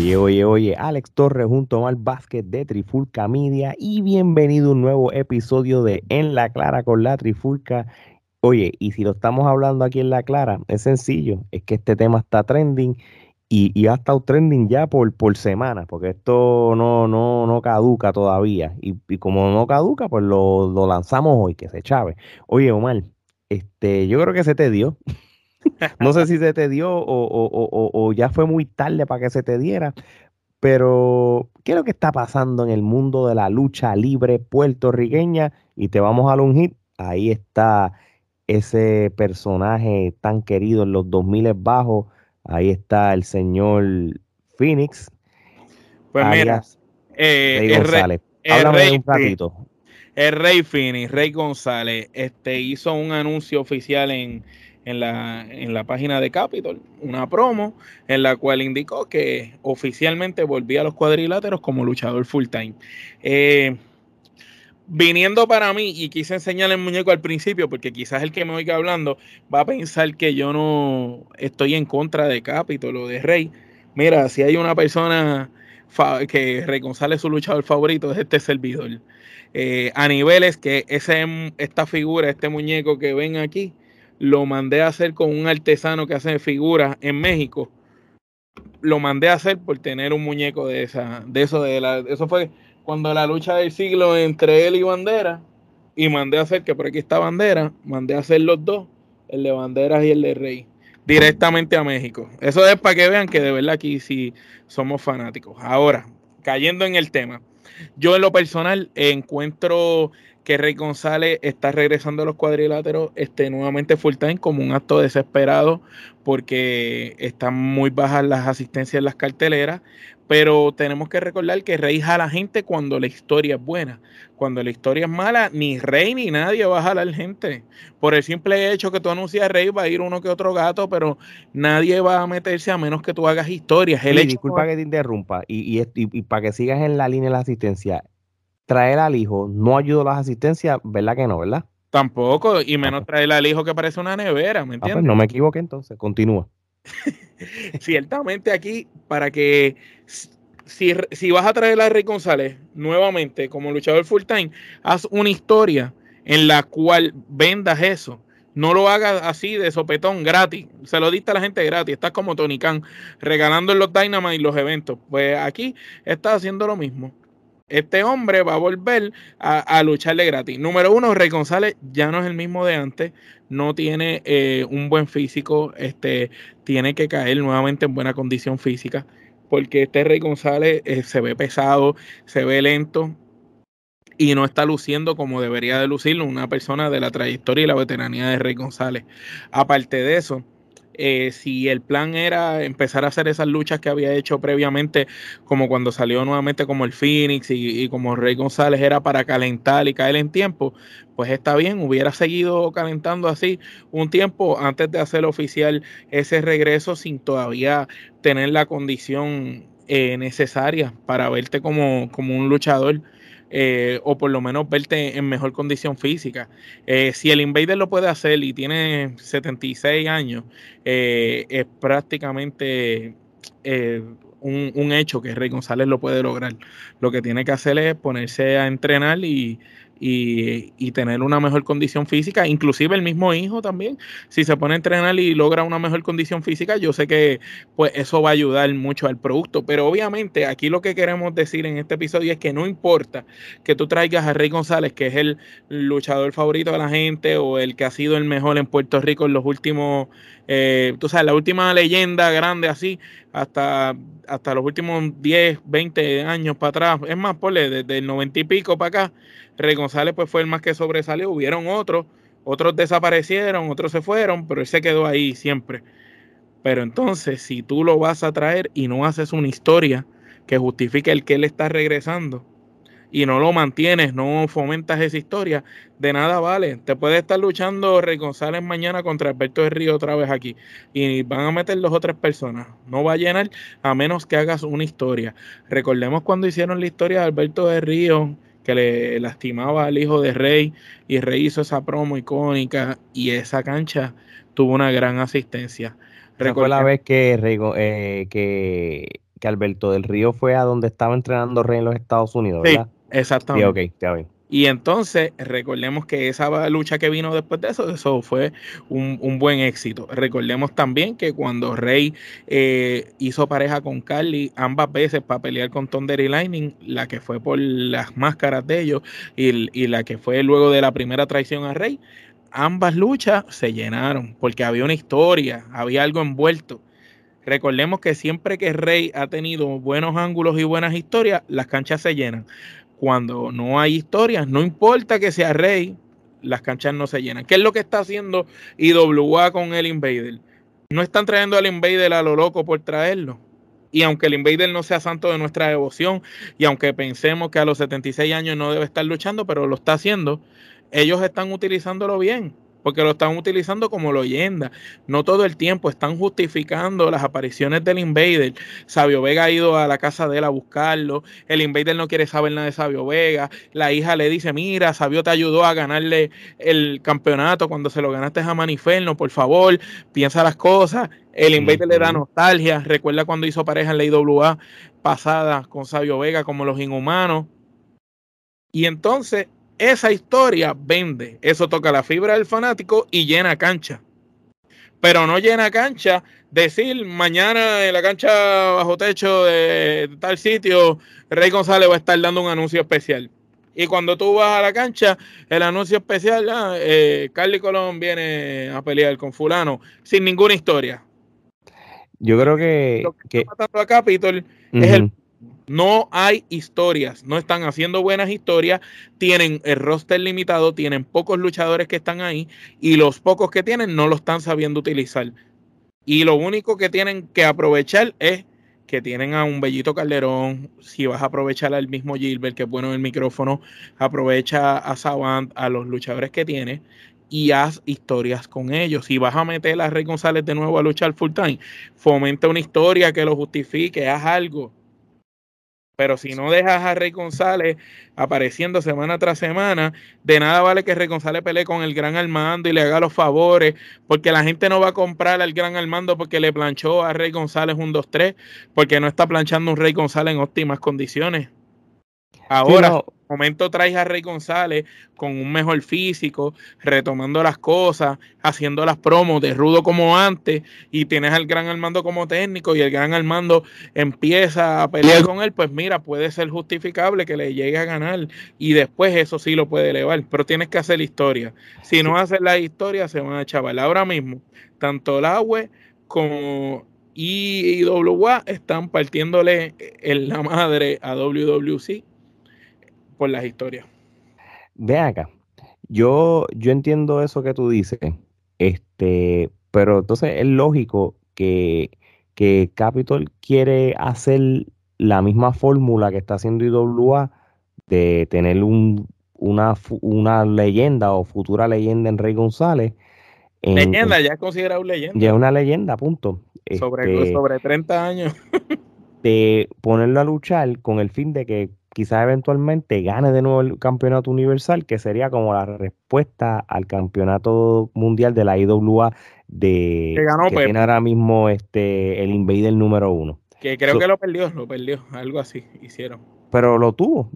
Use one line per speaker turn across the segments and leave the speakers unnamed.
Oye, oye, oye, Alex Torres junto a Mal Vázquez de Trifulca Media y bienvenido a un nuevo episodio de En la Clara con la Trifulca. Oye, y si lo estamos hablando aquí en la Clara, es sencillo, es que este tema está trending y, ha estado trending ya por, por semana, porque esto no, no, no caduca todavía. Y, como no caduca, pues lo, lo, lanzamos hoy, que se chave. Oye, Omar, este, yo creo que se te dio. no sé si se te dio o, ya fue muy tarde para que se te diera, pero ¿qué es lo que está pasando en el mundo de la lucha libre puertorriqueña? Y te vamos a un hit. Ahí está ese personaje tan querido en los 2000 bajos Ahí está el señor Phoenix.
Pues mira,
eh, Rey González. Háblame un ratito.
El Rey Phoenix, Rey González, este, hizo un anuncio oficial en, la, en la página de Capitol, una promo, en la cual indicó que oficialmente volvía a los cuadriláteros como luchador full time. Eh, viniendo para mí, y quise enseñarle el muñeco al principio, porque quizás el que me oiga hablando va a pensar que yo no estoy en contra de Capitol o de Rey. Mira, si hay una persona que Rey González su luchador favorito, es este servidor. Eh, a niveles que ese, esta figura, este muñeco que ven aquí, lo mandé a hacer con un artesano que hace figuras en México. Lo mandé a hacer por tener un muñeco de esa, de eso, de la, eso fue cuando la lucha del siglo entre él y Bandera, y mandé a hacer, que por aquí está Bandera, mandé a hacer los dos, el de Banderas y el de Rey, directamente a México. Eso es para que vean que de verdad aquí sí somos fanáticos. Ahora, cayendo en el tema, yo en lo personal encuentro que Rey González está regresando a los cuadriláteros este, nuevamente full time como un acto desesperado porque están muy bajas las asistencias en las carteleras, pero tenemos que recordar que Rey jala gente cuando la historia es buena. Cuando la historia es mala, ni Rey ni nadie va a jalar gente. Por el simple hecho que tú anuncias Rey, va a ir uno que otro gato, pero nadie va a meterse a menos que tú hagas historias.
disculpa que te interrumpa y, y, para que sigas en la línea de la asistencia, traer al hijo no ayuda a las asistencias, ¿verdad que no, verdad?
Tampoco, y menos traer al hijo que parece una nevera, ¿me ah, pues, entiendes?
no me equivoqué entonces, continúa.
Ciertamente aquí, para que si, si, vas a traer a Rey González nuevamente como luchador full time, haz una historia en la cual vendas eso. No lo hagas así de sopetón gratis. Se lo diste a la gente gratis. Estás como Tony Khan regalando en los Dynamite y los eventos. Pues aquí estás haciendo lo mismo este hombre va a volver a, lucharle gratis. Número uno, Rey González ya no es el mismo de antes, no tiene eh, un buen físico, este, tiene que caer nuevamente en buena condición física, porque este Rey González eh, se ve pesado, se ve lento y no está luciendo como debería de lucirlo una persona de la trayectoria y la veteranía de Rey González. Aparte de eso, eh, si el plan era empezar a hacer esas luchas que había hecho previamente, como cuando salió nuevamente como el Phoenix y, como Rey González era para calentar y caer en tiempo, pues está bien, hubiera seguido calentando así un tiempo antes de hacer oficial ese regreso sin todavía tener la condición eh, necesaria para verte como, como un luchador eh, o por lo menos verte en mejor condición física. Eh, si el Invader lo puede hacer y tiene 76 años, eh, es prácticamente un, un, hecho que Rey González lo puede lograr. Lo que tiene que hacer es ponerse a entrenar y, y, tener una mejor condición física, inclusive el mismo hijo también, si se pone a entrenar y logra una mejor condición física, yo sé que pues eso va a ayudar mucho al producto, pero obviamente aquí lo que queremos decir en este episodio es que no importa que tú traigas a Rey González, que es el luchador favorito de la gente o el que ha sido el mejor en Puerto Rico en los últimos, eh, tú sabes, la última leyenda grande así, hasta, hasta los últimos 10, 20 años para atrás, es más, ponle desde el 90 y pico para acá, Rey González pues fue el más que sobresalió, hubieron otros, otros desaparecieron, otros se fueron, pero él se quedó ahí siempre. Pero entonces, si tú lo vas a traer y no haces una historia que justifique el que él está regresando y no lo mantienes, no fomentas esa historia, de nada vale. Te puede estar luchando Rey González mañana contra Alberto de Río otra vez aquí y van a meter dos o tres personas. No va a llenar a menos que hagas una historia. Recordemos cuando hicieron la historia de Alberto de Río que le lastimaba al hijo de Rey y Rey hizo esa promo icónica y esa cancha tuvo una gran asistencia.
Recuerda la vez que, eh, que, que Alberto del Río fue a donde estaba entrenando Rey en los Estados Unidos, ¿verdad?
Sí, exactamente.
Sí, ok, está bien.
Y entonces, recordemos que esa lucha que vino después de eso, eso fue un, buen éxito. Recordemos también que cuando Rey eh, hizo pareja con Carly ambas veces para pelear con Thunder y Lightning, la que fue por las máscaras de ellos y, y la que fue luego de la primera traición a Rey, ambas luchas se llenaron porque había una historia, había algo envuelto. Recordemos que siempre que Rey ha tenido buenos ángulos y buenas historias, las canchas se llenan cuando no hay historias, no importa que sea rey, las canchas no se llenan. ¿Qué es lo que está haciendo IWA con el Invader? No están trayendo al Invader a lo loco por traerlo. Y aunque el Invader no sea santo de nuestra devoción, y aunque pensemos que a los 76 años no debe estar luchando, pero lo está haciendo, ellos están utilizándolo bien porque lo están utilizando como leyenda. No todo el tiempo están justificando las apariciones del Invader. Sabio Vega ha ido a la casa de él a buscarlo. El Invader no quiere saber nada de Sabio Vega. La hija le dice, mira, Sabio te ayudó a ganarle el campeonato cuando se lo ganaste a Maniferno, por favor, piensa las cosas. El Invader le da nostalgia. Recuerda cuando hizo pareja en la IWA pasada con Sabio Vega como los inhumanos. Y entonces esa historia vende. Eso toca la fibra del fanático y llena cancha. Pero no llena cancha decir mañana en la cancha bajo techo de tal sitio, Rey González va a estar dando un anuncio especial. Y cuando tú vas a la cancha, el anuncio especial, ah, eh, Carly Colón viene a pelear con fulano, sin ninguna historia.
Yo creo que...
Lo que, Está matando a Capitol es el no hay historias, no están haciendo buenas historias, tienen el roster limitado, tienen pocos luchadores que están ahí y los pocos que tienen no lo están sabiendo utilizar. Y lo único que tienen que aprovechar es que tienen a un Bellito Calderón, si vas a aprovechar al mismo Gilbert, que es bueno en el micrófono, aprovecha a Savant, a los luchadores que tiene y haz historias con ellos. Si vas a meter a Rey González de nuevo a luchar full time, fomenta una historia que lo justifique, haz algo pero si no dejas a Rey González apareciendo semana tras semana, de nada vale que Rey González pelee con el gran Armando y le haga los favores, porque la gente no va a comprar al gran Armando porque le planchó a Rey González un 2-3, porque no está planchando un Rey González en óptimas condiciones. Ahora, momento traes a Rey González con un mejor físico, retomando las cosas, haciendo las promos de rudo como antes, y tienes al gran Armando como técnico, y el gran Armando empieza a pelear con él, pues mira, puede ser justificable que le llegue a ganar, y después eso sí lo puede elevar, pero tienes que hacer la historia. Si no haces la historia, se van a chaval. Ahora mismo, tanto el agua como IWA están partiéndole en la madre a WWC por las historias.
Ve acá, yo, yo entiendo eso que tú dices, este, pero entonces es lógico que, que Capitol quiere hacer la misma fórmula que está haciendo IWA de tener un, una, una leyenda o futura leyenda en Rey González.
leyenda, ya es considerado leyenda.
Ya es una leyenda, punto.
Sobre, este, sobre 30 años.
de ponerlo a luchar con el fin de que quizás eventualmente gane de nuevo el campeonato universal, que sería como la respuesta al campeonato mundial de la IWA de
que, ganó
tiene ahora mismo este el Invader número uno.
Que creo que lo perdió, lo perdió, algo así hicieron.
Pero lo tuvo.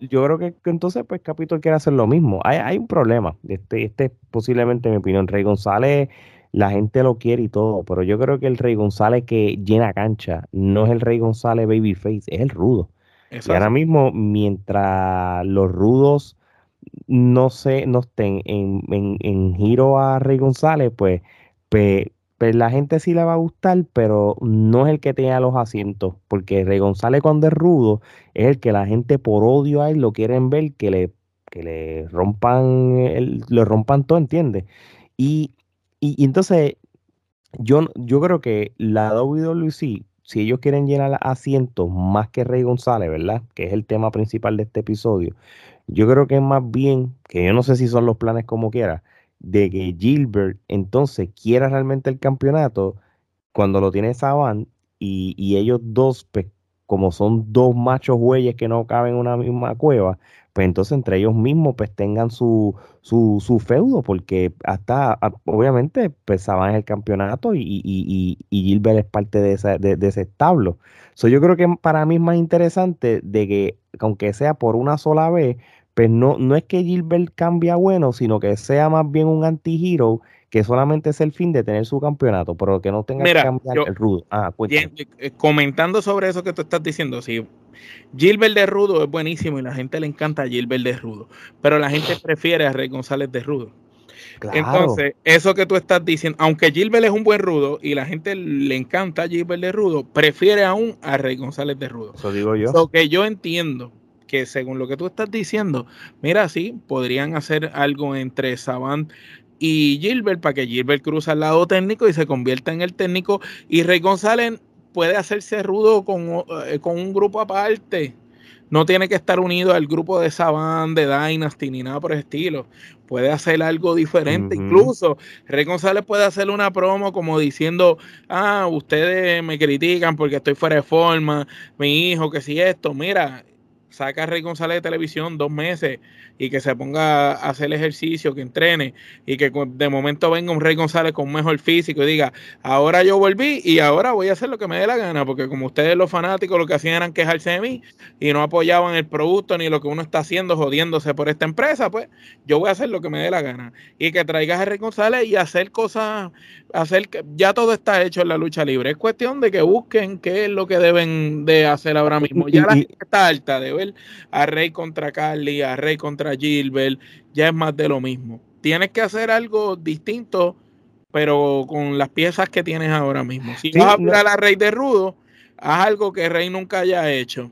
Yo creo que, entonces pues Capitol quiere hacer lo mismo. Hay, hay un problema. Este, este es posiblemente mi opinión. Rey González la gente lo quiere y todo, pero yo creo que el Rey González que llena cancha no es el Rey González Babyface, es el rudo. Y ahora mismo, mientras los rudos no se no estén en, en, giro a Rey González, pues, pues, pues, la gente sí le va a gustar, pero no es el que tenga los asientos, porque Rey González cuando es rudo es el que la gente por odio a él lo quieren ver que le, que le rompan el, le rompan todo, ¿entiendes? Y, y, entonces yo, yo creo que la WWC si ellos quieren llenar asientos más que Rey González, ¿verdad? Que es el tema principal de este episodio. Yo creo que es más bien, que yo no sé si son los planes como quiera, de que Gilbert entonces quiera realmente el campeonato cuando lo tiene Saban y, y ellos dos pues, como son dos machos güeyes que no caben en una misma cueva, pues entonces entre ellos mismos pues tengan su, su, su feudo, porque hasta obviamente pensaban en el campeonato y, y, y, Gilbert es parte de, esa, de, ese establo. So, yo creo que para mí es más interesante de que, aunque sea por una sola vez, pues no, no es que Gilbert cambie bueno, sino que sea más bien un anti-hero que solamente es el fin de tener su campeonato, pero que no tenga que cambiar el rudo. Ah,
eh, comentando sobre eso que tú estás diciendo, sí, Gilbert de Rudo es buenísimo y la gente le encanta a Gilbert de Rudo, pero la gente prefiere a Rey González de Rudo. Entonces, eso que tú estás diciendo, aunque Gilbert es un buen rudo y la gente le encanta a Gilbert de Rudo, prefiere aún a Rey González de Rudo.
Eso digo yo.
Lo que yo entiendo que según lo que tú estás diciendo, mira, sí, podrían hacer algo entre Savant y Gilbert para que Gilbert cruce al lado técnico y se convierta en el técnico y Rey González puede hacerse rudo con, eh, con un grupo aparte. No tiene que estar unido al grupo de Saban, de Dynasty, ni nada por el estilo. Puede hacer algo diferente. Incluso Rey González puede hacer una promo como diciendo, ah, ustedes me critican porque estoy fuera de forma, mi hijo, que si esto, mira, saca a Rey González de televisión dos meses y que se ponga a hacer ejercicio, que entrene y que de momento venga un Rey González con mejor físico y diga, ahora yo volví y ahora voy a hacer lo que me dé la gana, porque como ustedes los fanáticos lo que hacían eran quejarse de mí y no apoyaban el producto ni lo que uno está haciendo jodiéndose por esta empresa, pues yo voy a hacer lo que me dé la gana y que traigas a Rey González y hacer cosas, hacer que ya todo está hecho en la lucha libre. Es cuestión de que busquen qué es lo que deben de hacer ahora mismo. Ya la gente está alta de ver a Rey contra Carly, a Rey contra Gilbert, ya es más de lo mismo. Tienes que hacer algo distinto, pero con las piezas que tienes ahora mismo. Si vas a hablar a Rey de Rudo, haz algo que Rey nunca haya hecho.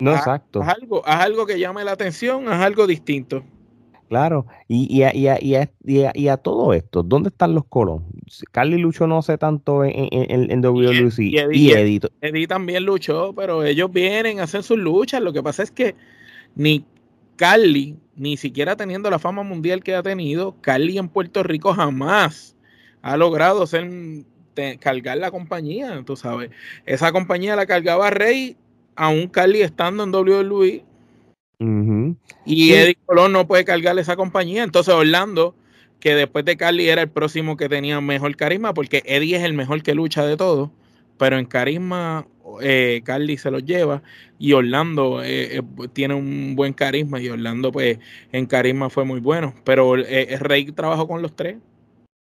No, exacto.
Haz algo, haz algo que llame la atención, haz algo distinto.
Claro, y, y, a, y, a, y, a, todo esto, ¿dónde están los Colón? Carly luchó no sé tanto en, en, en WWC y,
Eddie, Eddie, también luchó, pero ellos vienen a hacer sus luchas. Lo que pasa es que ni Carly, ni siquiera teniendo la fama mundial que ha tenido, Carly en Puerto Rico jamás ha logrado ser, cargar la compañía, tú sabes. Esa compañía la cargaba Rey, aún Carly estando en WWE y Eddie Colón no puede cargarle esa compañía. Entonces Orlando, que después de Carly era el próximo que tenía mejor carisma, porque Eddie es el mejor que lucha de todos, pero en carisma eh, Carly se lo lleva y Orlando eh, eh, tiene un buen carisma y Orlando pues en carisma fue muy bueno, pero Rey trabajó con los tres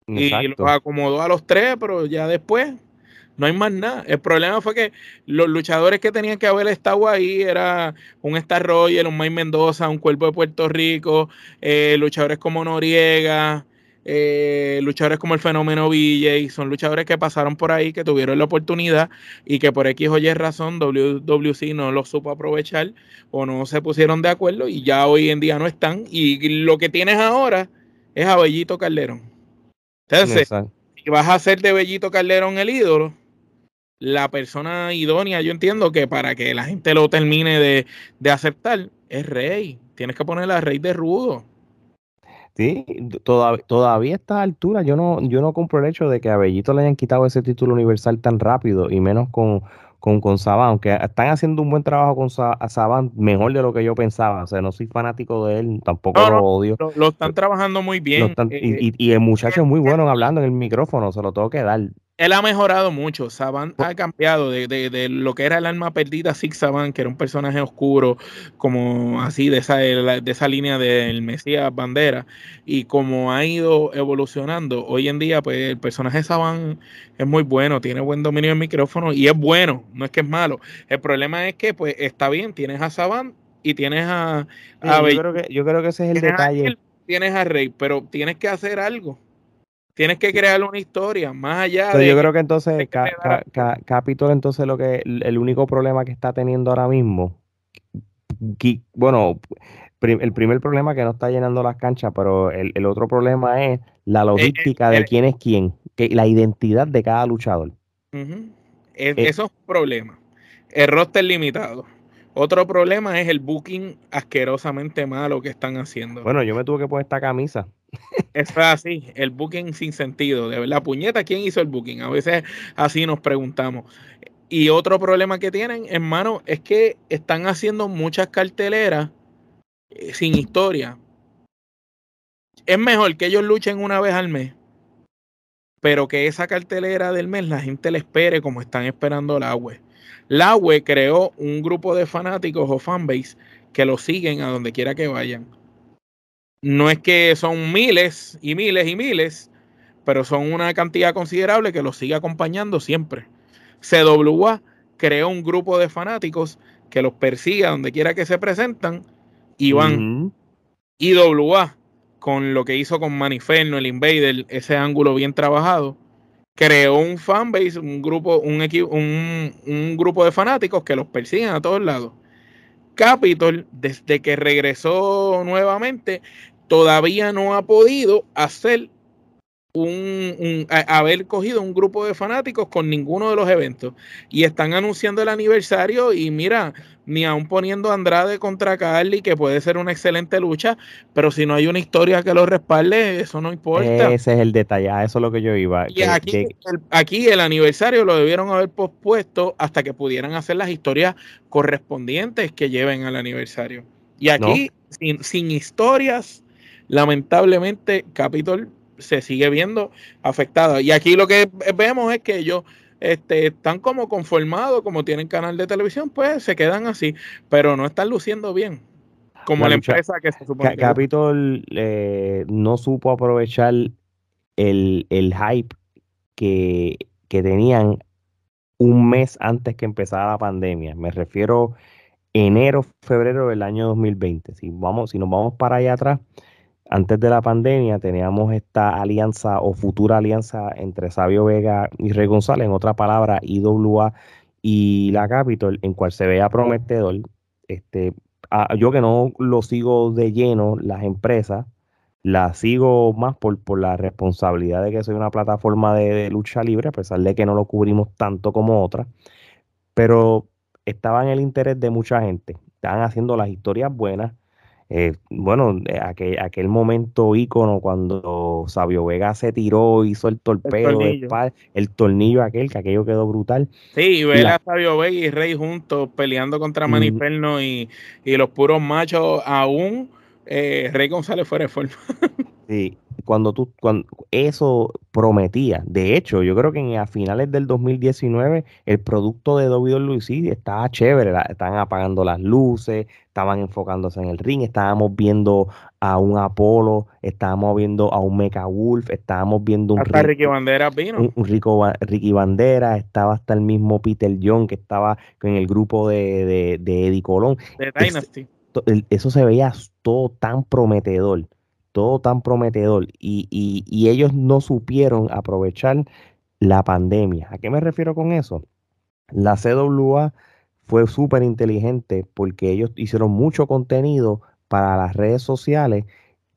y los acomodó a los tres, pero ya después no hay más nada. El problema fue que los luchadores que tenían que haber estado ahí era un Star Roger, un Mike Mendoza, un Cuerpo de Puerto Rico, eh, luchadores como Noriega, eh, luchadores como el Fenómeno VJ. Son luchadores que pasaron por ahí, que tuvieron la oportunidad y que por X o Y razón WWC no los supo aprovechar o no se pusieron de acuerdo y ya hoy en día no están. Y lo que tienes ahora es a Bellito Calderón. Entonces, si vas a hacer de Bellito Calderón el ídolo, la persona idónea, yo entiendo que para que la gente lo termine de, aceptar, es rey. Tienes que ponerle a rey de rudo.
Sí, todavía, todavía a esta altura yo no, yo no compro el hecho de que a Bellito le hayan quitado ese título universal tan rápido y menos con, con, con Saban, aunque están haciendo un buen trabajo con Saban, mejor de lo que yo pensaba. O sea, no soy fanático de él, tampoco lo odio.
Lo, están trabajando muy bien.
y, y, el muchacho es muy bueno hablando en el micrófono, se lo tengo que dar
él ha mejorado mucho. Saban ha cambiado de, de, lo que era el alma perdida, Six Saban, que era un personaje oscuro, como así de esa, de esa línea del Mesías Bandera, y como ha ido evolucionando, hoy en día, pues el personaje Saban es muy bueno, tiene buen dominio del micrófono y es bueno, no es que es malo. El problema es que, pues, está bien, tienes a Saban y tienes a.
yo, creo que, yo creo que ese es el detalle.
tienes a Rey, pero tienes que hacer algo. Tienes que crear una historia más allá
Pero Yo creo que entonces Capitol, entonces lo que el único problema que está teniendo ahora mismo, bueno, el primer problema que no está llenando las canchas, pero el, otro problema es la eh, logística de eh, quién es quién, que, la identidad de cada luchador.
Uh eso es un problema. El roster limitado. Otro problema es el booking asquerosamente malo que están haciendo.
Bueno, yo me tuve que poner esta camisa.
Es así, el booking sin sentido. De verdad, puñeta, ¿quién hizo el booking? A veces así nos preguntamos. Y otro problema que tienen, hermano, es que están haciendo muchas carteleras eh, sin historia. Es mejor que ellos luchen una vez al mes, pero que esa cartelera del mes la gente le espere como están esperando la web. La web creó un grupo de fanáticos o fanbase que lo siguen a donde quiera que vayan. No es que son miles y miles y miles, pero son una cantidad considerable que los sigue acompañando siempre. CWA creó un grupo de fanáticos que los persigue a donde quiera que se presentan y van. IWA, con lo que hizo con Maniferno, el Invader, ese ángulo bien trabajado, creó un fanbase, un grupo, un, un, un grupo de fanáticos que los persiguen a todos lados. Capitol, desde que regresó nuevamente, todavía no ha podido hacer un, haber cogido un grupo de fanáticos con ninguno de los eventos y están anunciando el aniversario y mira, ni aún poniendo Andrade contra Carly, que puede ser una excelente lucha, pero si no hay una historia que lo respalde, eso no importa.
Ese es el detalle, eso es lo que yo iba.
Y aquí, El, aquí el aniversario lo debieron haber pospuesto hasta que pudieran hacer las historias correspondientes que lleven al aniversario. Y aquí, sin, sin historias, lamentablemente, Capitol se sigue viendo afectada. Y aquí lo que vemos es que ellos este, están como conformados, como tienen canal de televisión, pues se quedan así, pero no están luciendo bien. Como la, empresa que se supone.
Capitol eh, no supo aprovechar el, hype que, que tenían un mes antes que empezara la pandemia. Me refiero enero, febrero del año 2020. Si, vamos, si nos vamos para allá atrás, antes de la pandemia teníamos esta alianza o futura alianza entre Sabio Vega y Rey González, en otra palabra, IWA y la Capitol, en cual se vea prometedor. Este, yo que no lo sigo de lleno, las empresas, las sigo más por, por la responsabilidad de que soy una plataforma de, de lucha libre, a pesar de que no lo cubrimos tanto como otras, pero estaba en el interés de mucha gente. Estaban haciendo las historias buenas, eh, bueno, aquel, aquel momento ícono cuando Sabio Vega se tiró, hizo el torpedo, el tornillo, aquel, que aquello quedó brutal.
Sí, y ver a Sabio Vega y Rey juntos peleando contra Maniferno y, y, los puros machos, aún eh, Rey González fuera de forma.
sí, cuando tú, cuando eso prometía. De hecho, yo creo que a finales del 2019 el producto de WWE estaba chévere, estaban apagando las luces, estaban enfocándose en el ring, estábamos viendo a un Apolo, estábamos viendo a un Mecha Wolf, estábamos viendo un
hasta Ricky Bandera vino.
Un, rico Ricky Bandera, estaba hasta el mismo Peter Young que estaba en el grupo de, de, Eddie Colón.
De Dynasty.
eso se veía todo tan prometedor todo tan prometedor y, y, ellos no supieron aprovechar la pandemia. ¿A qué me refiero con eso? La CWA fue súper inteligente porque ellos hicieron mucho contenido para las redes sociales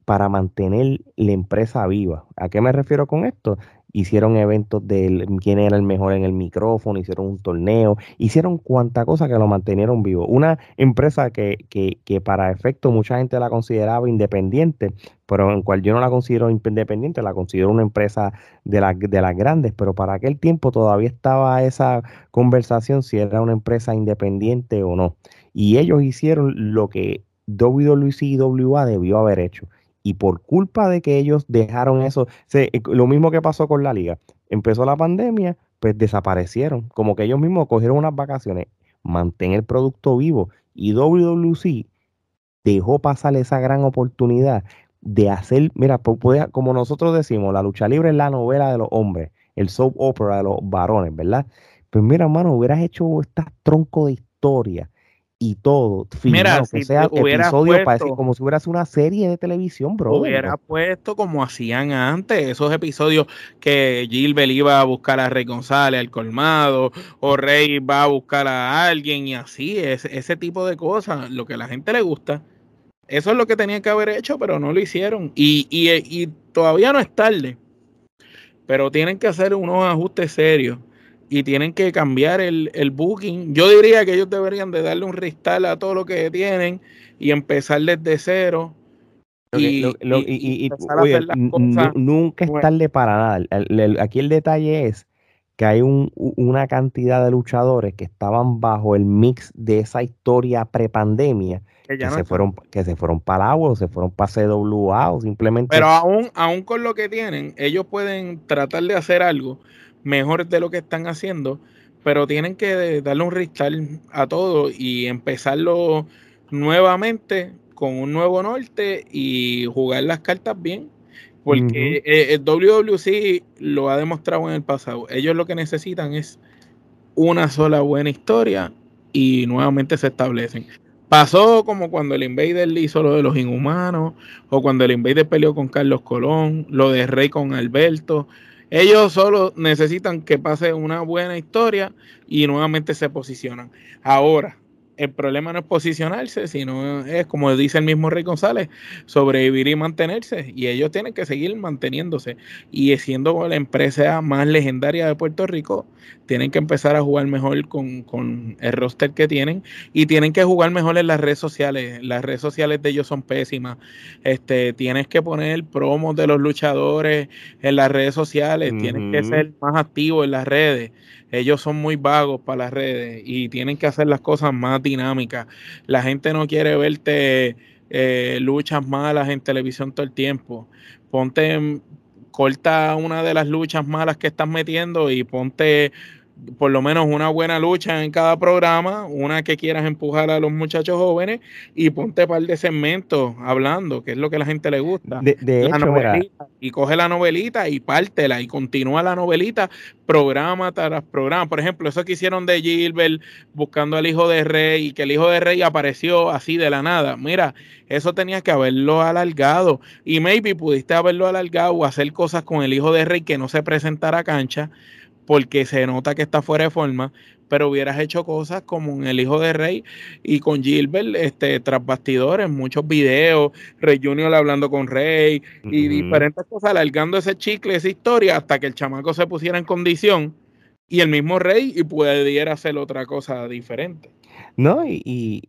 para mantener la empresa viva. ¿A qué me refiero con esto? Hicieron eventos de quién era el mejor en el micrófono, hicieron un torneo, hicieron cuanta cosa que lo mantenieron vivo. Una empresa que, que, que para efecto mucha gente la consideraba independiente, pero en cual yo no la considero independiente, la considero una empresa de, la, de las grandes, pero para aquel tiempo todavía estaba esa conversación si era una empresa independiente o no. Y ellos hicieron lo que WWC y WA debió haber hecho y por culpa de que ellos dejaron eso, eh, lo mismo que pasó con la liga, empezó la pandemia, pues desaparecieron, como que ellos mismos cogieron unas vacaciones, mantén el producto vivo y WWC dejó pasar esa gran oportunidad de hacer, mira, como nosotros decimos, la lucha libre es la novela de los hombres, el soap opera de los varones, ¿verdad? Pues mira, hermano, hubieras hecho esta tronco de historia y todo.
Mira, si sea episodio
puesto, como si fuera una serie de televisión, bro.
Hubiera puesto como hacían antes, esos episodios que Gilbert iba a buscar a Rey González al colmado, o Rey va a buscar a alguien y así, ese, ese tipo de cosas, lo que a la gente le gusta. Eso es lo que tenían que haber hecho, pero no lo hicieron. Y, y, y todavía no es tarde. Pero tienen que hacer unos ajustes serios y tienen que cambiar el, el, booking. Yo diría que ellos deberían de darle un restart a todo lo que tienen y empezar desde cero.
y, nunca es tarde para nada. aquí el detalle es que hay una cantidad de luchadores que estaban bajo el mix de esa historia prepandemia que, se fueron que se fueron para el agua o se fueron para CWA o simplemente
pero aún aún con lo que tienen ellos pueden tratar de hacer algo mejor de lo que están haciendo pero tienen que darle un restart a todo y empezarlo nuevamente con un nuevo norte y jugar las cartas bien porque el WWC lo ha demostrado en el pasado. Ellos lo que necesitan es una sola buena historia y nuevamente se establecen. Pasó como cuando el Invader hizo lo de los inhumanos, o cuando el Invader peleó con Carlos Colón, lo de Rey con Alberto. Ellos solo necesitan que pase una buena historia y nuevamente se posicionan. Ahora, el problema no es posicionarse, sino es, como dice el mismo Rey González, sobrevivir y mantenerse. Y ellos tienen que seguir manteniéndose. Y siendo la empresa más legendaria de Puerto Rico, tienen que empezar a jugar mejor con, el roster que tienen y tienen que jugar mejor en las redes sociales. Las redes sociales de ellos son pésimas. Este, tienes que poner promos de los luchadores en las redes sociales, tienes que ser más activo en las redes ellos son muy vagos para las redes y tienen que hacer las cosas más dinámicas. La gente no quiere verte eh, luchas malas en televisión todo el tiempo. Ponte, corta una de las luchas malas que estás metiendo y ponte por lo menos una buena lucha en cada programa, una que quieras empujar a los muchachos jóvenes y ponte par de segmentos hablando, que es lo que a la gente le gusta.
De, hecho,
y coge la novelita y pártela y continúa la novelita, programa tras programa. Por ejemplo, eso que hicieron de Gilbert buscando al hijo de Rey y que el hijo de Rey apareció así de la nada. Mira, eso tenías que haberlo alargado y maybe pudiste haberlo alargado o hacer cosas con el hijo de Rey que no se presentara a cancha porque se nota que está fuera de forma, pero hubieras hecho cosas como en El Hijo de Rey y con Gilbert, este, tras bastidores, muchos videos, Rey Junior hablando con Rey y diferentes cosas, alargando ese chicle, esa historia, hasta que el chamaco se pusiera en condición y el mismo Rey y pudiera hacer otra cosa diferente.
No, y,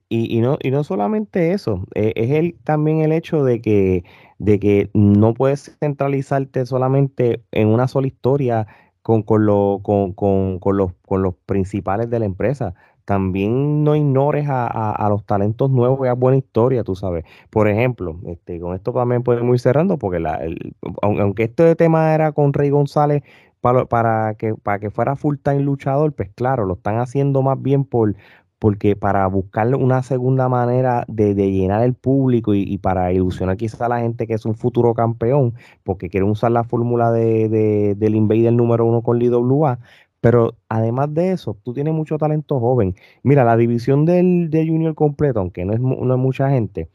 y, no, y no solamente eso, e, es el, también el hecho de que, de que no puedes centralizarte solamente en una sola historia con, con, lo, con, con, con, los, con los principales de la empresa. También no ignores a, a, los talentos nuevos y a buena historia, tú sabes. Por ejemplo, este, con esto también podemos ir cerrando, porque la, aunque este tema era con Rey González para, para, que, para que fuera full time luchador, pues claro, lo están haciendo más bien por, porque para buscar una segunda manera de, llenar el público y, para ilusionar quizás a la gente que es un futuro campeón, porque quieren usar la fórmula de, de, del Invader número uno con LWA, pero además de eso, tú tienes mucho talento joven. Mira, la división del, de Junior completo, aunque no es, no es mucha gente,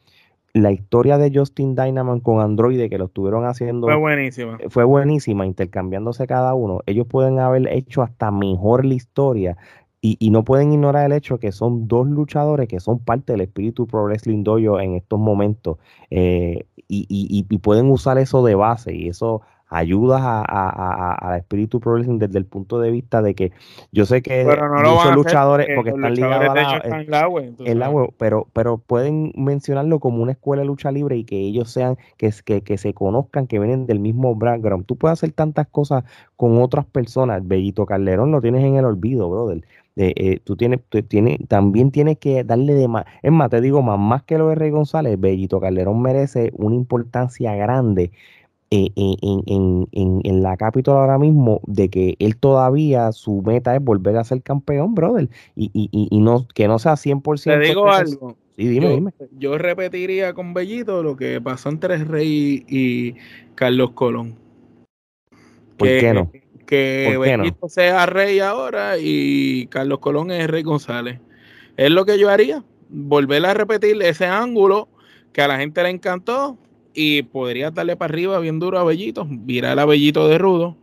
la historia de Justin Dynaman con Android que lo estuvieron haciendo
fue buenísima.
Fue buenísima, intercambiándose cada uno. Ellos pueden haber hecho hasta mejor la historia y, no pueden ignorar el hecho que son dos luchadores que son parte del espíritu Pro Wrestling Dojo en estos momentos eh, y, pueden usar eso de base y eso ayuda a, a, espíritu Pro Wrestling desde el punto de vista de que yo sé que
muchos
luchadores porque están ligados a la, pero pero pueden mencionarlo como una escuela de lucha libre y que ellos sean que, que, que se conozcan que vienen del mismo background. Tú puedes hacer tantas cosas con otras personas. Bellito Calderón lo tienes en el olvido brother eh, tú tienes, también tienes que darle de más. Es más, te digo más, más que lo de Rey González, Bellito Calderón merece una importancia grande eh, en, la capital ahora mismo de que él todavía su meta es volver a ser campeón, brother, y, y, no que no sea 100%.
Te digo algo.
Sí, dime,
yo,
dime.
Yo repetiría con Bellito lo que pasó entre Rey y Carlos Colón.
¿Por qué no?
Que Benito sea rey ahora y Carlos Colón es rey González. Es lo que yo haría, volver a repetir ese ángulo que a la gente le encantó y podría darle para arriba bien duro a Bellito, virar a Bellito de rudo.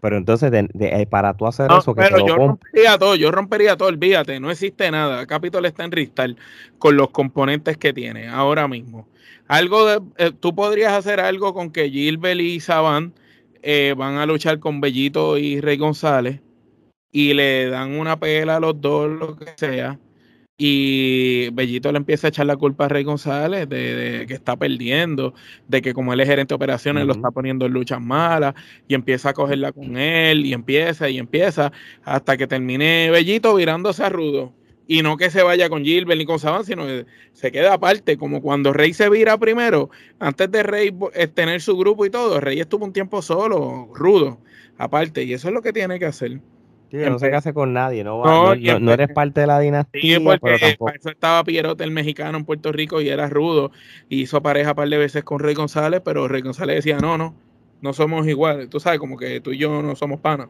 Pero entonces, eh, para tú hacer eso, que
pero yo rompería todo, yo rompería todo, olvídate, no existe nada. Capitol está en Ristal con los componentes que tiene ahora mismo. Algo de, eh, tú podrías hacer algo con que Gilbert y Saban eh, van a luchar con Bellito y Rey González y le dan una pela a los dos, lo que sea. Y Bellito le empieza a echar la culpa a Rey González de, que está perdiendo, de que como él es gerente de operaciones, lo está poniendo en luchas malas, y empieza a cogerla con él, y empieza, y empieza, hasta que termine Bellito virándose a Rudo. Y no que se vaya con Gilbert ni con Saban, sino que se queda aparte, como cuando Rey se vira primero, antes de Rey eh, tener su grupo y todo, Rey estuvo un tiempo solo, rudo, aparte, y eso es lo que tiene que hacer
no se case con nadie, no, no, no, eres parte de la dinastía. Sí, porque
eso estaba Pierote, el mexicano en Puerto Rico, y era rudo. Y hizo pareja un par de veces con Rey González, pero Rey González decía, no, no, no somos iguales. Tú sabes, como que tú y yo no somos panas.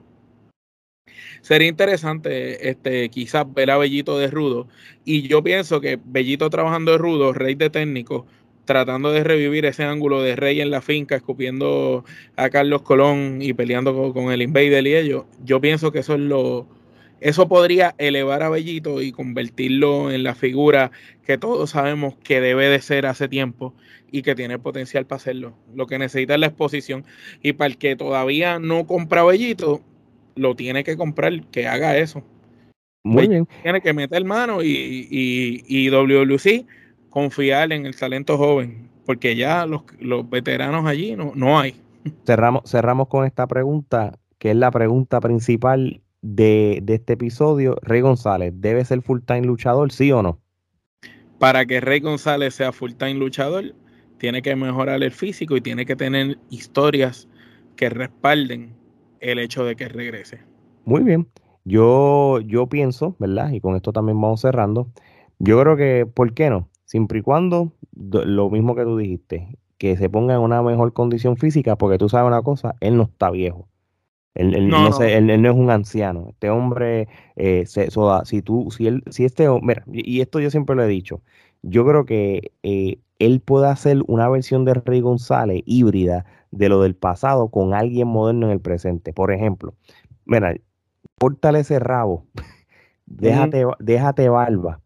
Sería interesante este, quizás ver a Bellito de rudo. Y yo pienso que Bellito trabajando de rudo, rey de técnico, tratando de revivir ese ángulo de Rey en la finca, escupiendo a Carlos Colón y peleando con, el Invader y ellos, yo pienso que eso es lo eso podría elevar a Bellito y convertirlo en la figura que todos sabemos que debe de ser hace tiempo y que tiene potencial para hacerlo. Lo que necesita es la exposición y para el que todavía no compra Bellito, lo tiene que comprar, que haga eso. Muy bien. Tiene que meter mano y, y, y WWC confiar en el talento joven, porque ya los, veteranos allí no, no hay.
Cerramos, cerramos con esta pregunta, que es la pregunta principal de, este episodio. Rey González, ¿debe ser full time luchador, sí o no?
Para que Rey González sea full time luchador, tiene que mejorar el físico y tiene que tener historias que respalden el hecho de que regrese.
Muy bien. Yo, yo pienso, ¿verdad? Y con esto también vamos cerrando. Yo creo que, ¿por qué no? siempre y cuando, lo mismo que tú dijiste, que se ponga en una mejor condición física, porque tú sabes una cosa, él no está viejo. Él, no, él, no es un anciano. Este hombre, eh, se, si tú, si él, si este hombre, y esto yo siempre lo he dicho, yo creo que eh, él puede hacer una versión de Rey González híbrida de lo del pasado con alguien moderno en el presente. Por ejemplo, mira, pórtale ese rabo, déjate, déjate barba,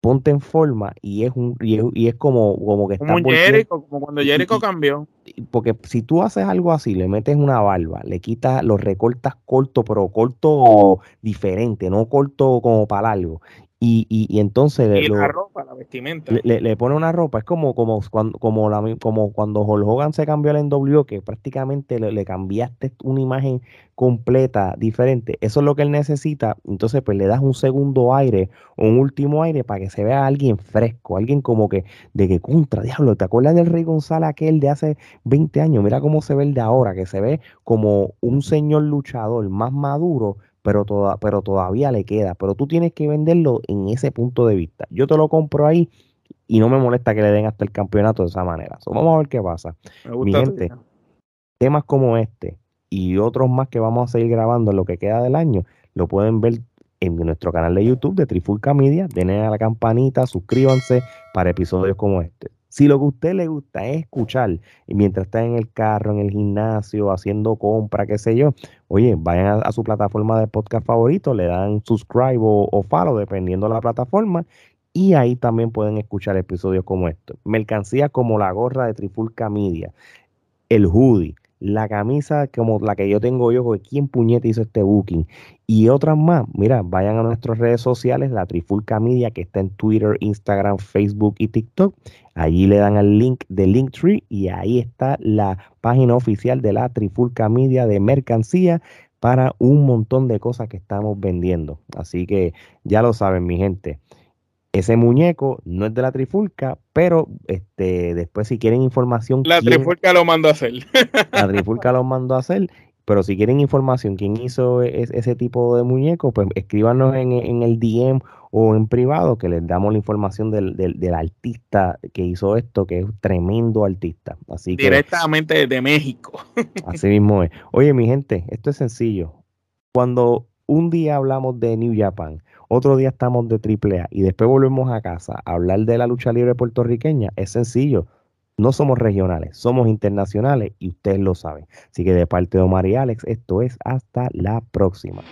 ponte en forma y es un y es, como, como que
está como Jericho, como cuando Jericho cambió.
Porque si tú haces algo así, le metes una barba, le quitas, lo recortas corto, pero corto diferente, no corto como para algo, y, y, entonces
y la ropa, la vestimenta.
Le, pone una ropa, es como, como, cuando, como, la, como cuando Hulk Hogan se cambió al NW, que prácticamente le, cambiaste una imagen completa, diferente. Eso es lo que él necesita. Entonces, pues le das un segundo aire, un último aire para que se vea alguien fresco, alguien como que, de que contra, diablo, ¿te acuerdas del Rey González aquel de hace 20 años? Mira cómo se ve el de ahora, que se ve como un señor luchador más maduro, pero, toda, pero todavía le queda. Pero tú tienes que venderlo en ese punto de vista. Yo te lo compro ahí y no me molesta que le den hasta el campeonato de esa manera. vamos a ver qué pasa. Mi gente, temas como este y otros más que vamos a seguir grabando en lo que queda del año, lo pueden ver en nuestro canal de YouTube de Trifulca Media. Denle a la campanita, suscríbanse para episodios como este. Si lo que a usted le gusta es escuchar mientras está en el carro, en el gimnasio, haciendo compra, qué sé yo, oye, vayan a, su plataforma de podcast favorito, le dan subscribe o, follow, dependiendo de la plataforma, y ahí también pueden escuchar episodios como estos. Mercancía como la gorra de Trifulca Media, el hoodie, la camisa como la que yo tengo yo, quién puñete hizo este booking, y otras más, mira, vayan a nuestras redes sociales, la Trifulca Media, que está en Twitter, Instagram, Facebook y TikTok. Allí le dan al link de Linktree y ahí está la página oficial de la Trifulca Media de mercancía para un montón de cosas que estamos vendiendo. Así que ya lo saben, mi gente. Ese muñeco no es de la trifulca, pero este, después si quieren información...
La trifulca lo mandó a hacer.
la trifulca lo mandó a hacer, pero si quieren información, quién hizo e, ese tipo de muñeco, pues escríbanos en, el DM o en privado que les damos la información del, del, artista que hizo esto, que es un tremendo artista. Así
Directamente desde México.
así mismo es. Oye, mi gente, esto es sencillo. Cuando un día hablamos de New Japan, otro día estamos de AAA y después volvemos a casa a hablar de la lucha libre puertorriqueña, es sencillo. No somos regionales, somos internacionales y ustedes lo saben. Así que de parte de Omar y Alex, esto es hasta la próxima.